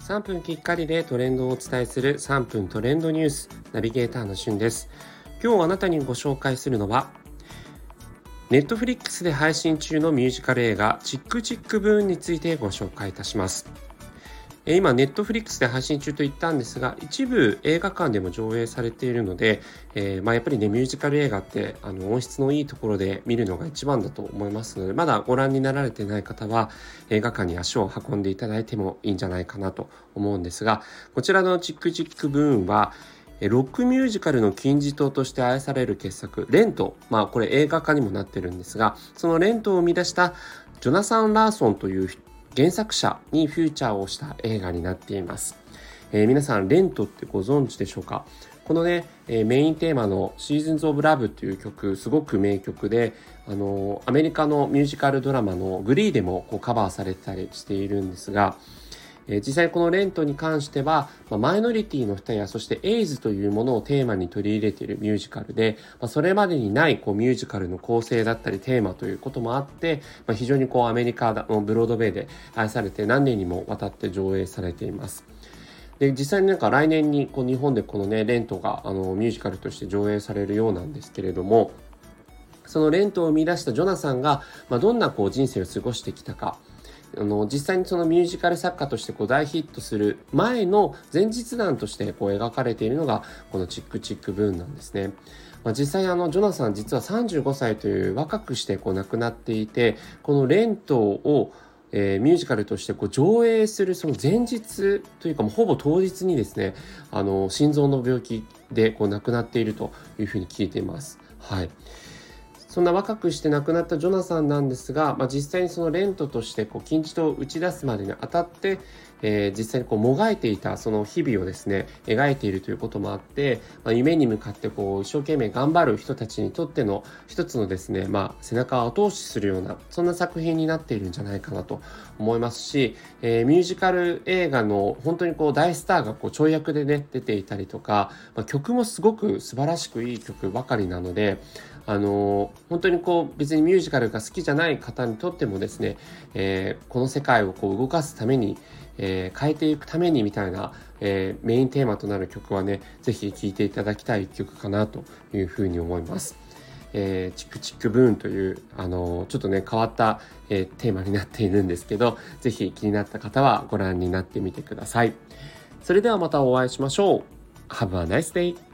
3分きっかりでトレンドをお伝えする3分トレンドニュースナビゲーターのしゅんです。今日あなたにご紹介するのはネットフリックスで配信中のミュージカル映画チックチックブーンについてご紹介いたします。今、ネットフリックスで配信中と言ったんですが、一部映画館でも上映されているので、えー、まあ、やっぱりね、ミュージカル映画ってあの音質のいいところで見るのが一番だと思いますので、まだご覧になられてない方は、映画館に足を運んでいただいてもいいんじゃないかなと思うんですが、こちらのチックチックブーンは、ロックミュージカルの金字塔として愛される傑作、レント。まあこれ映画化にもなってるんですが、そのレントを生み出したジョナサン・ラーソンという原作者にフューチャーをした映画になっています。えー、皆さん、レントってご存知でしょうか？このね、えー、メインテーマの Seasons of Love という曲、すごく名曲で、あのー、アメリカのミュージカルドラマのグリーでもこうカバーされてたりしているんですが、え実際このレントに関しては、まマイノリティの人やそしてエイズというものをテーマに取り入れているミュージカルで、まそれまでにないこうミュージカルの構成だったりテーマということもあって、ま非常にこうアメリカのブロードウェイで愛されて何年にもわたって上映されています。で実際になんか来年にこう日本でこのねレントがあのミュージカルとして上映されるようなんですけれどもそのレントを生み出したジョナサンが、まあ、どんなこう人生を過ごしてきたかあの実際にそのミュージカル作家としてこう大ヒットする前の前日談としてこう描かれているのがこのチックチックブーンなんですね。まあ、実際あのジョナサン実は35歳という若くしてこう亡くなっていてこのレントをえー、ミュージカルとしてこう上映するその前日というかもうほぼ当日にですねあの心臓の病気でこう亡くなっているというふうに聞いています。はいそんな若くして亡くなったジョナサンなんですが、まあ、実際にそのレントとしてこう金字塔を打ち出すまでにあたって、えー、実際にこうもがいていたその日々をですね描いているということもあって、まあ、夢に向かってこう一生懸命頑張る人たちにとっての一つのですね、まあ、背中を後押しするようなそんな作品になっているんじゃないかなと思いますし、えー、ミュージカル映画の本当にこう大スターがこう跳躍でね出ていたりとか、まあ、曲もすごく素晴らしくいい曲ばかりなのであの本当にこう別にミュージカルが好きじゃない方にとってもですね、えー、この世界をこう動かすために、えー、変えていくためにみたいな、えー、メインテーマとなる曲はね、ぜひ聴いていただきたい曲かなというふうに思います。えー、チクチクブーンという、あのちょっとね、変わった、えー、テーマになっているんですけど、ぜひ気になった方はご覧になってみてください。それではまたお会いしましょう。Have a nice day!